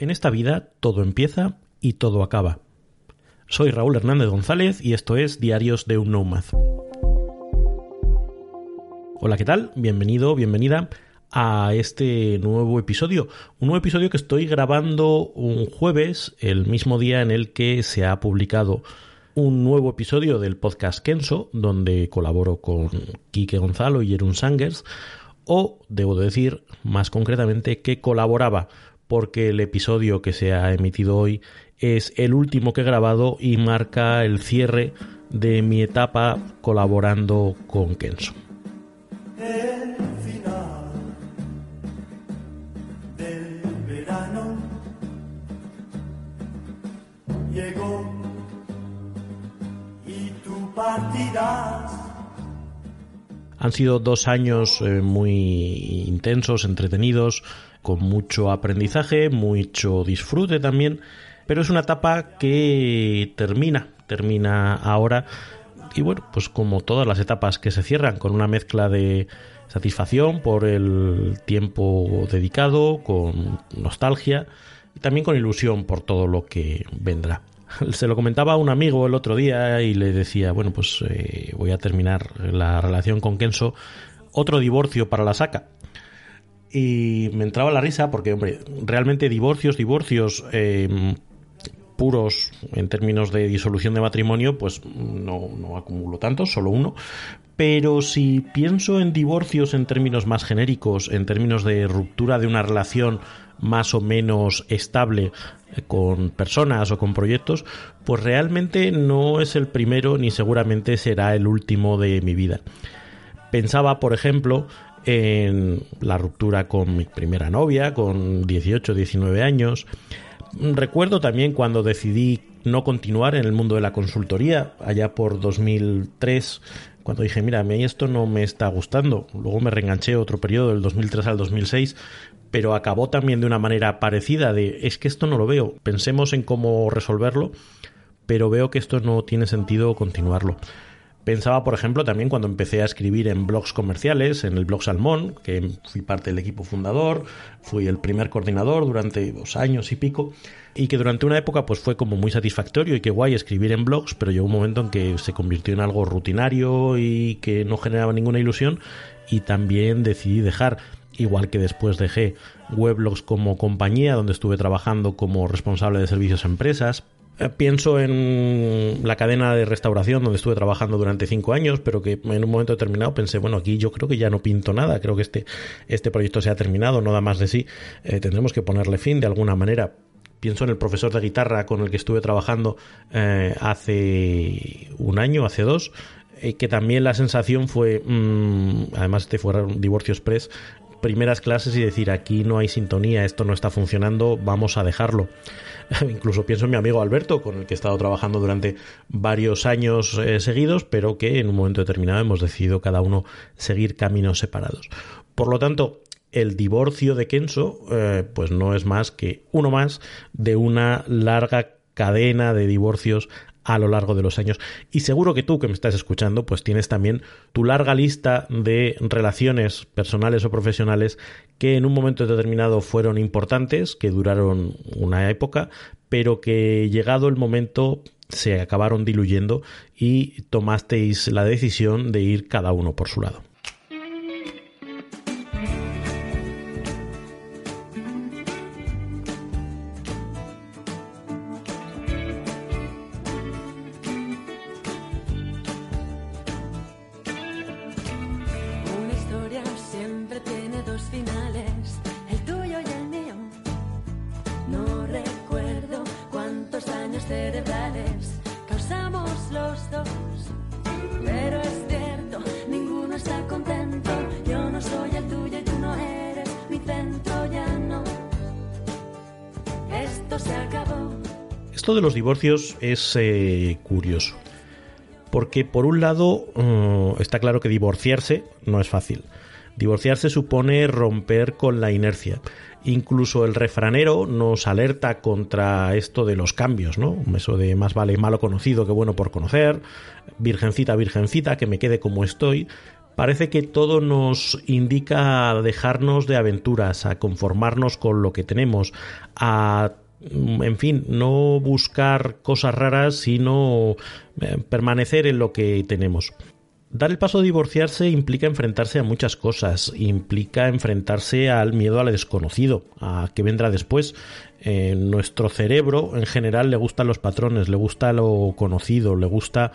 En esta vida todo empieza y todo acaba. Soy Raúl Hernández González y esto es Diarios de un Nomad. Hola, ¿qué tal? Bienvenido, bienvenida a este nuevo episodio. Un nuevo episodio que estoy grabando un jueves, el mismo día en el que se ha publicado un nuevo episodio del podcast Kenso, donde colaboro con Quique Gonzalo y Jerun Sangers, o debo decir más concretamente que colaboraba porque el episodio que se ha emitido hoy es el último que he grabado y marca el cierre de mi etapa colaborando con Kenzo. El final del verano llegó y tú partirás. Han sido dos años eh, muy intensos, entretenidos, con mucho aprendizaje, mucho disfrute también, pero es una etapa que termina, termina ahora y bueno, pues como todas las etapas que se cierran, con una mezcla de satisfacción por el tiempo dedicado, con nostalgia y también con ilusión por todo lo que vendrá. Se lo comentaba a un amigo el otro día y le decía, bueno, pues eh, voy a terminar la relación con Kenso, otro divorcio para la saca. Y me entraba la risa porque, hombre, realmente divorcios, divorcios eh, puros en términos de disolución de matrimonio, pues no, no acumulo tanto, solo uno. Pero si pienso en divorcios en términos más genéricos, en términos de ruptura de una relación más o menos estable eh, con personas o con proyectos, pues realmente no es el primero ni seguramente será el último de mi vida. Pensaba, por ejemplo, en la ruptura con mi primera novia, con 18, 19 años. Recuerdo también cuando decidí no continuar en el mundo de la consultoría, allá por 2003, cuando dije, mira, a esto no me está gustando. Luego me reenganché otro periodo, del 2003 al 2006, pero acabó también de una manera parecida de, es que esto no lo veo, pensemos en cómo resolverlo, pero veo que esto no tiene sentido continuarlo. Pensaba, por ejemplo, también cuando empecé a escribir en blogs comerciales, en el blog Salmón, que fui parte del equipo fundador, fui el primer coordinador durante dos años y pico, y que durante una época pues fue como muy satisfactorio y que guay escribir en blogs, pero llegó un momento en que se convirtió en algo rutinario y que no generaba ninguna ilusión, y también decidí dejar igual que después dejé Weblogs como compañía donde estuve trabajando como responsable de servicios a empresas, pienso en la cadena de restauración donde estuve trabajando durante cinco años, pero que en un momento determinado pensé, bueno, aquí yo creo que ya no pinto nada, creo que este, este proyecto se ha terminado, no da más de sí, eh, tendremos que ponerle fin de alguna manera. Pienso en el profesor de guitarra con el que estuve trabajando eh, hace un año, hace dos, que también la sensación fue, mm, además este fue un divorcio express, primeras clases y decir aquí no hay sintonía, esto no está funcionando, vamos a dejarlo. Incluso pienso en mi amigo Alberto, con el que he estado trabajando durante varios años eh, seguidos, pero que en un momento determinado hemos decidido cada uno seguir caminos separados. Por lo tanto, el divorcio de Kenso, eh, pues no es más que uno más de una larga cadena de divorcios a lo largo de los años. Y seguro que tú que me estás escuchando, pues tienes también tu larga lista de relaciones personales o profesionales que en un momento determinado fueron importantes, que duraron una época, pero que llegado el momento se acabaron diluyendo y tomasteis la decisión de ir cada uno por su lado. Esto de los divorcios es eh, curioso. Porque por un lado uh, está claro que divorciarse no es fácil. Divorciarse supone romper con la inercia. Incluso el refranero nos alerta contra esto de los cambios, ¿no? Eso de más vale malo conocido que bueno por conocer, virgencita, virgencita, que me quede como estoy. Parece que todo nos indica a dejarnos de aventuras, a conformarnos con lo que tenemos, a en fin, no buscar cosas raras, sino eh, permanecer en lo que tenemos. Dar el paso de divorciarse implica enfrentarse a muchas cosas, implica enfrentarse al miedo al desconocido, a qué vendrá después. Nuestro cerebro en general le gustan los patrones, le gusta lo conocido, le gusta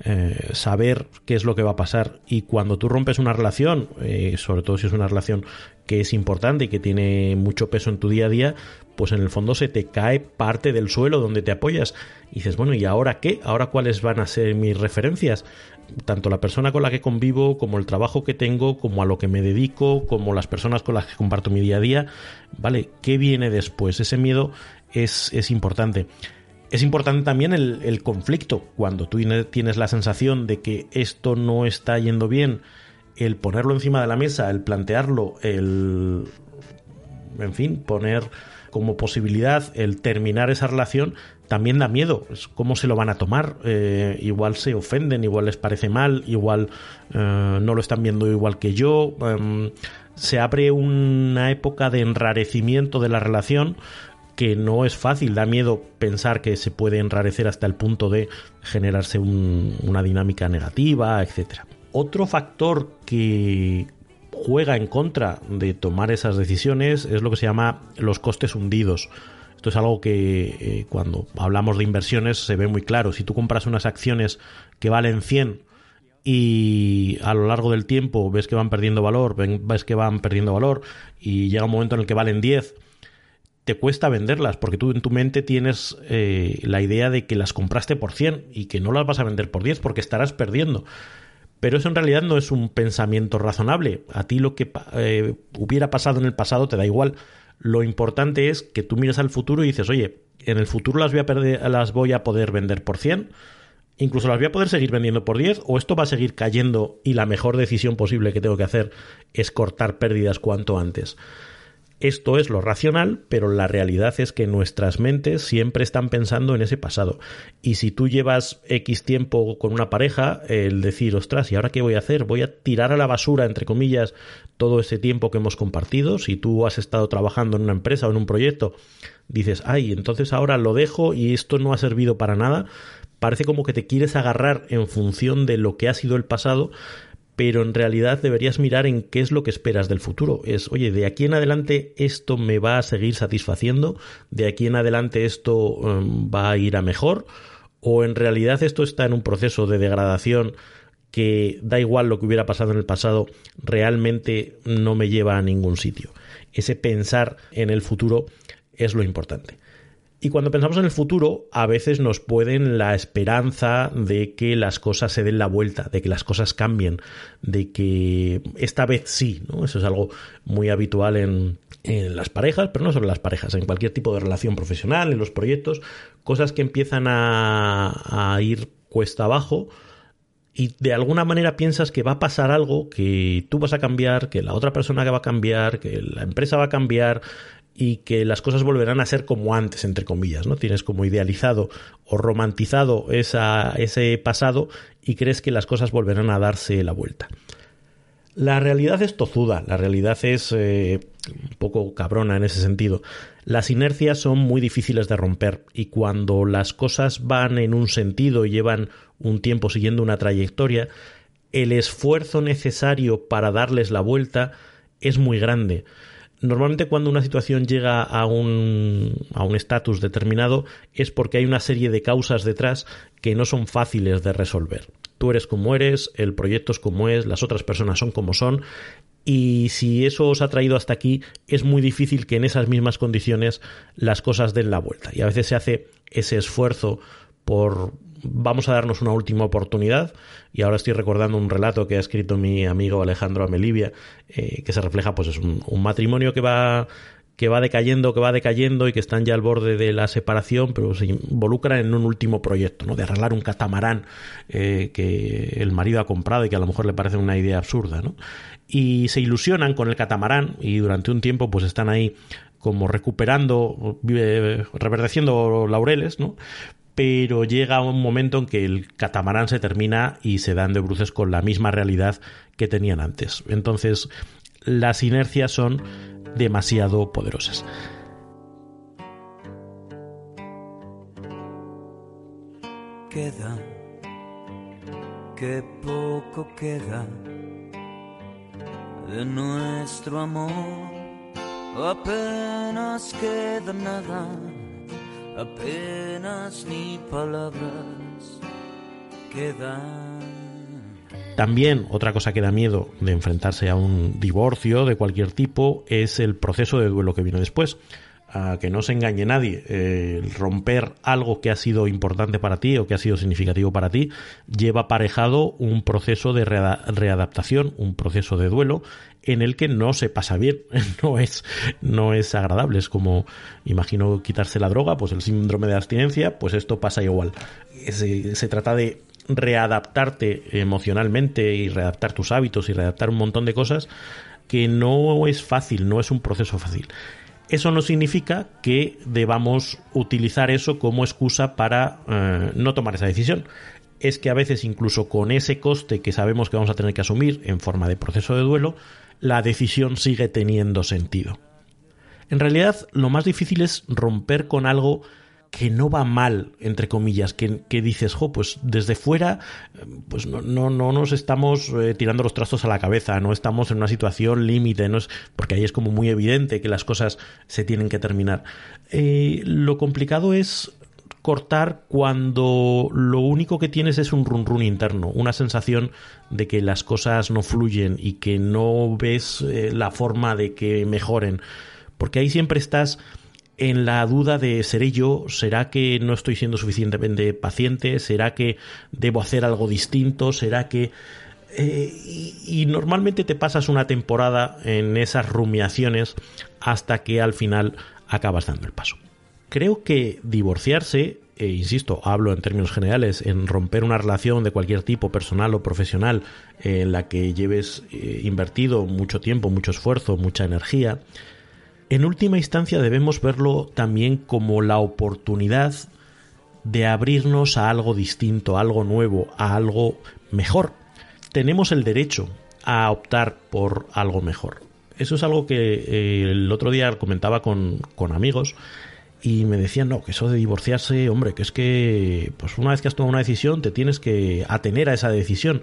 eh, saber qué es lo que va a pasar. Y cuando tú rompes una relación, eh, sobre todo si es una relación que es importante y que tiene mucho peso en tu día a día, pues en el fondo se te cae parte del suelo donde te apoyas. Y dices, bueno, ¿y ahora qué? ¿Ahora cuáles van a ser mis referencias? Tanto la persona con la que convivo, como el trabajo que tengo, como a lo que me dedico, como las personas con las que comparto mi día a día. ¿Vale? ¿Qué viene después? Ese miedo es, es importante. Es importante también el, el conflicto. Cuando tú tienes la sensación de que esto no está yendo bien, el ponerlo encima de la mesa, el plantearlo, el... En fin, poner como posibilidad el terminar esa relación también da miedo. ¿Cómo se lo van a tomar? Eh, igual se ofenden, igual les parece mal, igual eh, no lo están viendo igual que yo. Em, se abre una época de enrarecimiento de la relación que no es fácil, da miedo pensar que se puede enrarecer hasta el punto de generarse una dinámica negativa, etc. Otro factor que juega en contra de tomar esas decisiones es lo que se llama los costes hundidos. Esto es algo que eh, cuando hablamos de inversiones se ve muy claro. Si tú compras unas acciones que valen 100 y a lo largo del tiempo ves que van perdiendo valor, ves que van perdiendo valor y llega un momento en el que valen 10, te cuesta venderlas porque tú en tu mente tienes eh, la idea de que las compraste por 100 y que no las vas a vender por 10 porque estarás perdiendo. Pero eso en realidad no es un pensamiento razonable. A ti lo que eh, hubiera pasado en el pasado te da igual. Lo importante es que tú mires al futuro y dices, oye, en el futuro las voy a, perder, las voy a poder vender por 100, incluso las voy a poder seguir vendiendo por 10, o esto va a seguir cayendo y la mejor decisión posible que tengo que hacer es cortar pérdidas cuanto antes. Esto es lo racional, pero la realidad es que nuestras mentes siempre están pensando en ese pasado. Y si tú llevas X tiempo con una pareja, el decir, ostras, ¿y ahora qué voy a hacer? Voy a tirar a la basura, entre comillas, todo ese tiempo que hemos compartido. Si tú has estado trabajando en una empresa o en un proyecto, dices, ay, entonces ahora lo dejo y esto no ha servido para nada. Parece como que te quieres agarrar en función de lo que ha sido el pasado pero en realidad deberías mirar en qué es lo que esperas del futuro. Es, oye, de aquí en adelante esto me va a seguir satisfaciendo, de aquí en adelante esto em, va a ir a mejor, o en realidad esto está en un proceso de degradación que da igual lo que hubiera pasado en el pasado, realmente no me lleva a ningún sitio. Ese pensar en el futuro es lo importante. Y cuando pensamos en el futuro, a veces nos pueden la esperanza de que las cosas se den la vuelta, de que las cosas cambien, de que esta vez sí, ¿no? Eso es algo muy habitual en, las parejas, pero no solo en las parejas, en cualquier tipo de relación profesional, en los proyectos, cosas que empiezan a, a ir cuesta abajo y de alguna manera piensas que va a pasar algo, que tú vas a cambiar, que la otra persona va a cambiar, que la empresa va a cambiar, y que las cosas volverán a ser como antes, entre comillas, ¿no? Tienes como idealizado o romantizado esa, ese pasado y crees que las cosas volverán a darse la vuelta. La realidad es tozuda, la realidad es eh, un poco cabrona en ese sentido. Las inercias son muy difíciles de romper y cuando las cosas van en un sentido y llevan un tiempo siguiendo una trayectoria, el esfuerzo necesario para darles la vuelta es muy grande. Normalmente cuando una situación llega a un a estatus determinado es porque hay una serie de causas detrás que no son fáciles de resolver. Tú eres como eres, el proyecto es como es, las otras personas son como son y si eso os ha traído hasta aquí es muy difícil que en esas mismas condiciones las cosas den la vuelta y a veces se hace ese esfuerzo por vamos a darnos una última oportunidad. Y ahora estoy recordando un relato que ha escrito mi amigo Alejandro Amelivia, eh, que se refleja, pues es un, matrimonio que va que va decayendo, que va decayendo y que están ya al borde de la separación, pero se involucran en un último proyecto, ¿no? De arreglar un catamarán eh, que el marido ha comprado y que a lo mejor le parece una idea absurda, ¿no? Y se ilusionan con el catamarán y durante un tiempo pues están ahí como recuperando, reverdeciendo laureles, ¿no? Pero llega un momento en que el catamarán se termina y se dan de bruces con la misma realidad que tenían antes. Entonces, las inercias son demasiado poderosas. Queda, que poco queda de nuestro amor. Apenas queda nada, apenas ni palabras quedan. También otra cosa que da miedo de enfrentarse a un divorcio de cualquier tipo es el proceso de duelo que viene después. A que no se engañe nadie, el romper algo que ha sido importante para ti o que ha sido significativo para ti lleva aparejado un proceso de readaptación, un proceso de duelo en el que no se pasa bien, no es, no es agradable, es como, imagino, quitarse la droga, pues el síndrome de abstinencia, pues esto pasa igual. Se, se trata de readaptarte emocionalmente y readaptar tus hábitos y readaptar un montón de cosas que no es fácil, no es un proceso fácil. Eso no significa que debamos utilizar eso como excusa para eh, no tomar esa decisión. Es que a veces incluso con ese coste que sabemos que vamos a tener que asumir en forma de proceso de duelo, la decisión sigue teniendo sentido. En realidad, lo más difícil es romper con algo que no va mal, entre comillas, que, dices, jo, pues desde fuera, pues no, no, no nos estamos eh, tirando los trastos a la cabeza, no estamos en una situación límite, no es, porque ahí es como muy evidente que las cosas se tienen que terminar. Eh, lo complicado es cortar cuando lo único que tienes es un run run interno, una sensación de que las cosas no fluyen y que no ves eh, la forma de que mejoren, porque ahí siempre estás en la duda de ¿seré yo? ¿Será que no estoy siendo suficientemente paciente? ¿Será que debo hacer algo distinto? ¿Será que... Eh, y, normalmente te pasas una temporada en esas rumiaciones hasta que al final acabas dando el paso. Creo que divorciarse, e insisto, hablo en términos generales, en romper una relación de cualquier tipo, personal o profesional, en la que lleves eh, invertido mucho tiempo, mucho esfuerzo, mucha energía, en última instancia debemos verlo también como la oportunidad de abrirnos a algo distinto, a algo nuevo, a algo mejor. Tenemos el derecho a optar por algo mejor. Eso es algo que eh, el otro día comentaba con, con amigos y me decían, no, que eso de divorciarse, hombre, que es que pues una vez que has tomado una decisión te tienes que atener a esa decisión.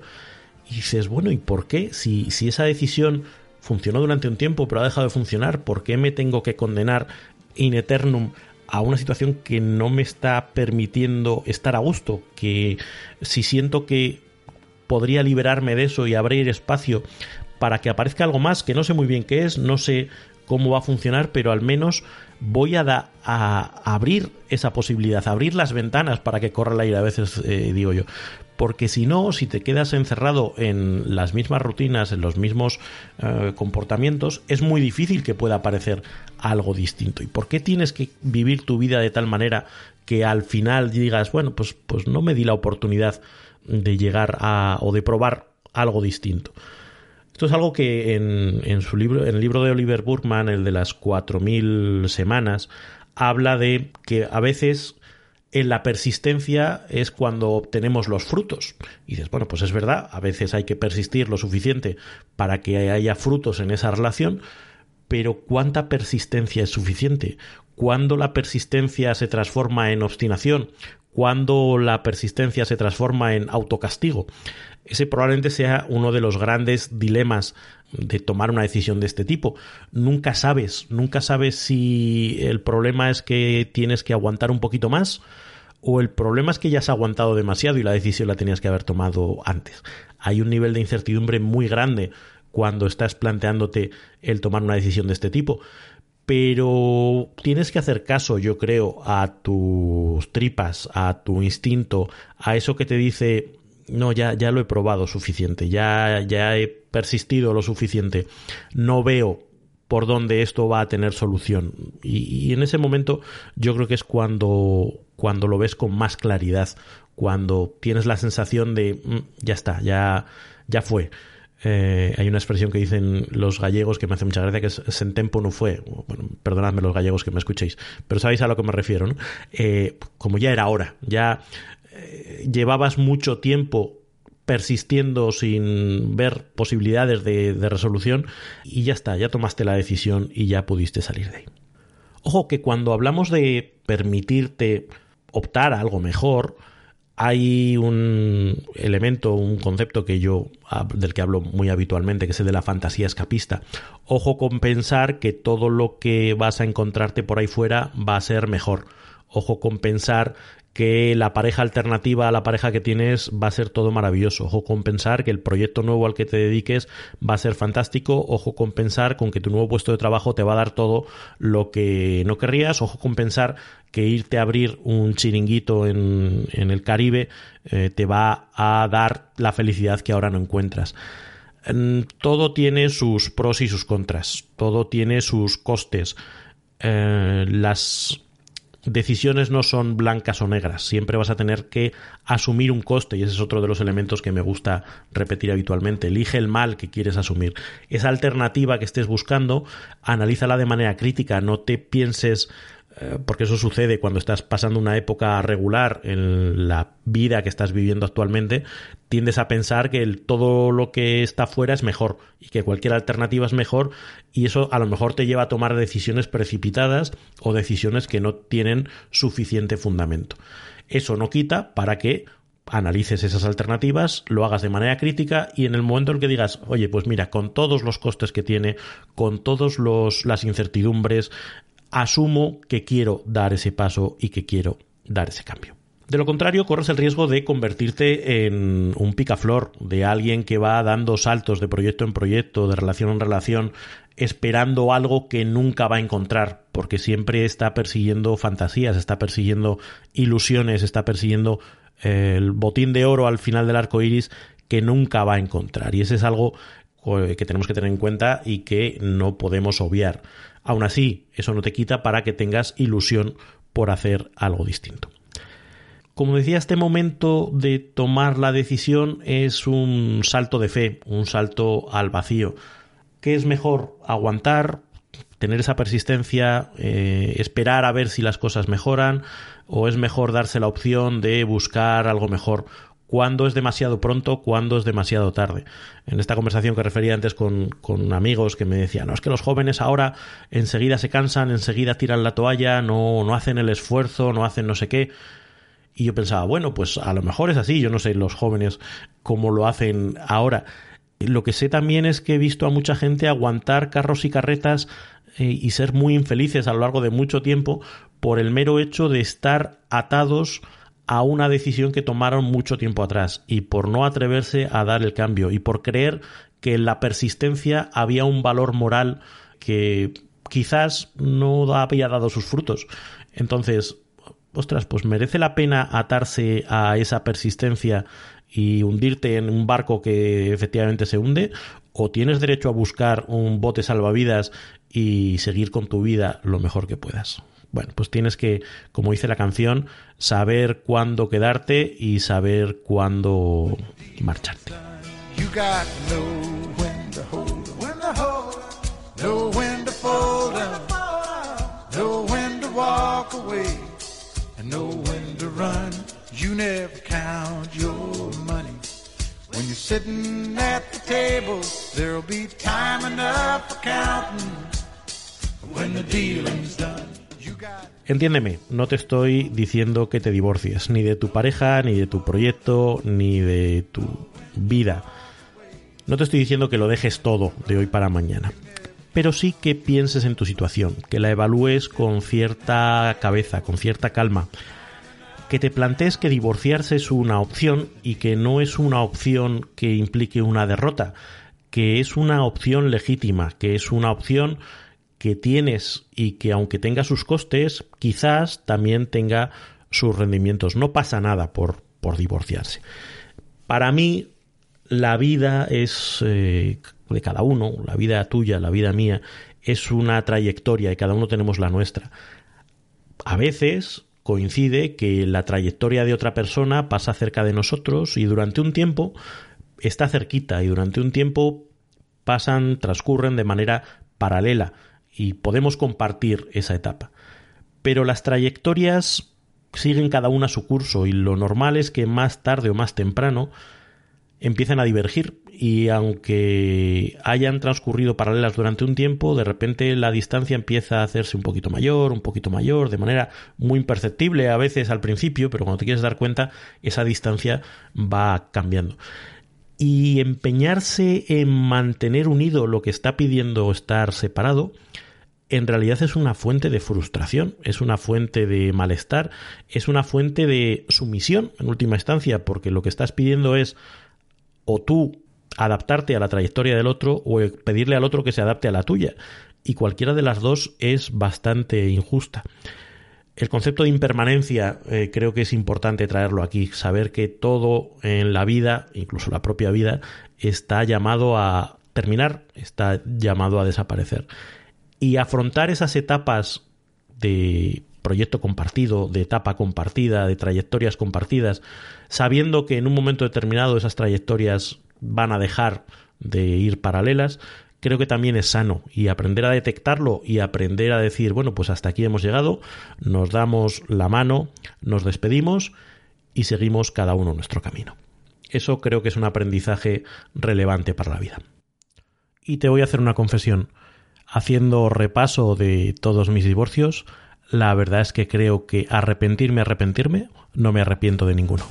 Y dices, bueno, ¿y por qué? Si, si esa decisión funcionó durante un tiempo pero ha dejado de funcionar, ¿por qué me tengo que condenar in eternum a una situación que no me está permitiendo estar a gusto? Que si siento que podría liberarme de eso y abrir espacio para que aparezca algo más que no sé muy bien qué es, no sé cómo va a funcionar, pero al menos voy a, abrir esa posibilidad, abrir las ventanas para que corra el aire, a veces eh, digo yo porque si no, si te quedas encerrado en las mismas rutinas, en los mismos eh, comportamientos, es muy difícil que pueda aparecer algo distinto. ¿Y por qué tienes que vivir tu vida de tal manera que al final digas, bueno, pues, pues no me di la oportunidad de llegar a o de probar algo distinto? Esto es algo que en, en su libro, en el libro de Oliver Burkman, el de las 4000 semanas, habla de que a veces en la persistencia es cuando obtenemos los frutos. Y dices, bueno, pues es verdad, a veces hay que persistir lo suficiente para que haya frutos en esa relación, pero ¿cuánta persistencia es suficiente? ¿Cuándo la persistencia se transforma en obstinación? ¿Cuándo la persistencia se transforma en autocastigo? Ese probablemente sea uno de los grandes dilemas de tomar una decisión de este tipo. Nunca sabes, nunca sabes si el problema es que tienes que aguantar un poquito más o el problema es que ya has aguantado demasiado y la decisión la tenías que haber tomado antes. Hay un nivel de incertidumbre muy grande cuando estás planteándote el tomar una decisión de este tipo. Pero tienes que hacer caso, yo creo, a tus tripas, a tu instinto, a eso que te dice, no, ya, ya lo he probado suficiente, ya, ya he persistido lo suficiente, no veo por dónde esto va a tener solución. Y, en ese momento yo creo que es cuando, cuando lo ves con más claridad, cuando tienes la sensación de "Mm, ya está, ya, ya fue. Eh, hay una expresión que dicen los gallegos que me hace mucha gracia que es sen tempo no fue. Bueno, perdonadme los gallegos que me escuchéis, pero sabéis a lo que me refiero. Eh, como ya era hora, ya eh, llevabas mucho tiempo persistiendo sin ver posibilidades de, de resolución y ya está, ya tomaste la decisión y ya pudiste salir de ahí. Ojo que cuando hablamos de permitirte optar a algo mejor, hay un elemento, un concepto que yo del que hablo muy habitualmente, que es el de la fantasía escapista. Ojo con pensar que todo lo que vas a encontrarte por ahí fuera va a ser mejor. Ojo con pensar que la pareja alternativa a la pareja que tienes va a ser todo maravilloso. Ojo con pensar que el proyecto nuevo al que te dediques va a ser fantástico. Ojo con pensar con que tu nuevo puesto de trabajo te va a dar todo lo que no querrías. Ojo con pensar que irte a abrir un chiringuito en, el Caribe eh, te va a dar la felicidad que ahora no encuentras. Todo tiene sus pros y sus contras. Todo tiene sus costes. Eh, las decisiones no son blancas o negras, siempre vas a tener que asumir un coste y ese es otro de los elementos que me gusta repetir habitualmente. Elige el mal que quieres asumir. Esa alternativa que estés buscando, analízala de manera crítica, no te pienses porque eso sucede cuando estás pasando una época regular en la vida que estás viviendo actualmente, tiendes a pensar que todo lo que está fuera es mejor y que cualquier alternativa es mejor y eso a lo mejor te lleva a tomar decisiones precipitadas o decisiones que no tienen suficiente fundamento. Eso no quita para que analices esas alternativas, lo hagas de manera crítica y en el momento en que digas, oye, pues mira, con todos los costes que tiene, con todos los las incertidumbres, asumo que quiero dar ese paso y que quiero dar ese cambio. De lo contrario, corres el riesgo de convertirte en un picaflor, de alguien que va dando saltos de proyecto en proyecto, de relación en relación, esperando algo que nunca va a encontrar, porque siempre está persiguiendo fantasías, está persiguiendo ilusiones, está persiguiendo el botín de oro al final del arco iris que nunca va a encontrar. Y ese es algo que tenemos que tener en cuenta y que no podemos obviar. Aún así, eso no te quita para que tengas ilusión por hacer algo distinto. Como decía, este momento de tomar la decisión es un salto de fe, un salto al vacío. ¿Qué es mejor? Aguantar, tener esa persistencia, eh, esperar a ver si las cosas mejoran, o es mejor darse la opción de buscar algo mejor cuándo es demasiado pronto, cuándo es demasiado tarde. En esta conversación que refería antes con, con, amigos que me decían, no, es que los jóvenes ahora enseguida se cansan, enseguida tiran la toalla, no, no hacen el esfuerzo, no hacen no sé qué. Y yo pensaba, bueno, pues a lo mejor es así, yo no sé los jóvenes cómo lo hacen ahora. Lo que sé también es que he visto a mucha gente aguantar carros y carretas eh, y ser muy infelices a lo largo de mucho tiempo por el mero hecho de estar atados a una decisión que tomaron mucho tiempo atrás y por no atreverse a dar el cambio y por creer que en la persistencia había un valor moral que quizás no había dado sus frutos. Entonces, ostras, pues merece la pena atarse a esa persistencia y hundirte en un barco que efectivamente se hunde o tienes derecho a buscar un bote salvavidas y seguir con tu vida lo mejor que puedas. Bueno, pues tienes que, como dice la canción, saber cuándo quedarte y saber cuándo marcharte. You got know when to fold up, know when to walk away, know when to run. You never count your money. When you're sitting at the table, there'll be time enough for counting when the dealing's done. Entiéndeme, no te estoy diciendo que te divorcies, ni de tu pareja, ni de tu proyecto, ni de tu vida. No te estoy diciendo que lo dejes todo de hoy para mañana. Pero sí que pienses en tu situación, que la evalúes con cierta cabeza, con cierta calma. Que te plantees que divorciarse es una opción y que no es una opción que implique una derrota, que es una opción legítima, que es una opción que tienes y que aunque tenga sus costes, quizás también tenga sus rendimientos. No pasa nada por, por divorciarse. Para mí, la vida es eh, de cada uno, la vida tuya, la vida mía, es una trayectoria y cada uno tenemos la nuestra. A veces coincide que la trayectoria de otra persona pasa cerca de nosotros y durante un tiempo está cerquita y durante un tiempo pasan, transcurren de manera paralela y podemos compartir esa etapa. Pero las trayectorias siguen cada una su curso y lo normal es que más tarde o más temprano empiecen a divergir y aunque hayan transcurrido paralelas durante un tiempo, de repente la distancia empieza a hacerse un poquito mayor, un poquito mayor, de manera muy imperceptible a veces al principio, pero cuando te quieres dar cuenta, esa distancia va cambiando. Y empeñarse en mantener unido lo que está pidiendo estar separado, en realidad es una fuente de frustración, es una fuente de malestar, es una fuente de sumisión en última instancia, porque lo que estás pidiendo es o tú adaptarte a la trayectoria del otro o pedirle al otro que se adapte a la tuya. Y cualquiera de las dos es bastante injusta. El concepto de impermanencia eh, creo que es importante traerlo aquí, saber que todo en la vida, incluso la propia vida, está llamado a terminar, está llamado a desaparecer. Y afrontar esas etapas de proyecto compartido, de etapa compartida, de trayectorias compartidas, sabiendo que en un momento determinado esas trayectorias van a dejar de ir paralelas, creo que también es sano y aprender a detectarlo y aprender a decir, bueno, pues hasta aquí hemos llegado, nos damos la mano, nos despedimos y seguimos cada uno nuestro camino. Eso creo que es un aprendizaje relevante para la vida. Y te voy a hacer una confesión. Haciendo repaso de todos mis divorcios, la verdad es que creo que arrepentirme, arrepentirme, no me arrepiento de ninguno.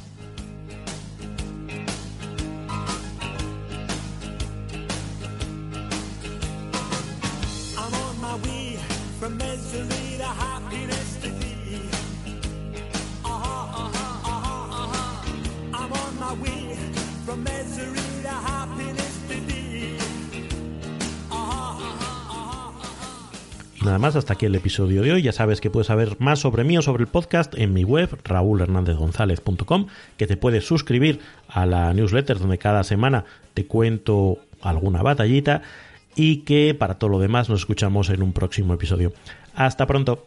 Nada más, hasta aquí el episodio de hoy. Ya sabes que puedes saber más sobre mí o sobre el podcast en mi web, raúlhernandezgonzalez.com, que te puedes suscribir a la newsletter donde cada semana te cuento alguna batallita y que para todo lo demás nos escuchamos en un próximo episodio. Hasta pronto.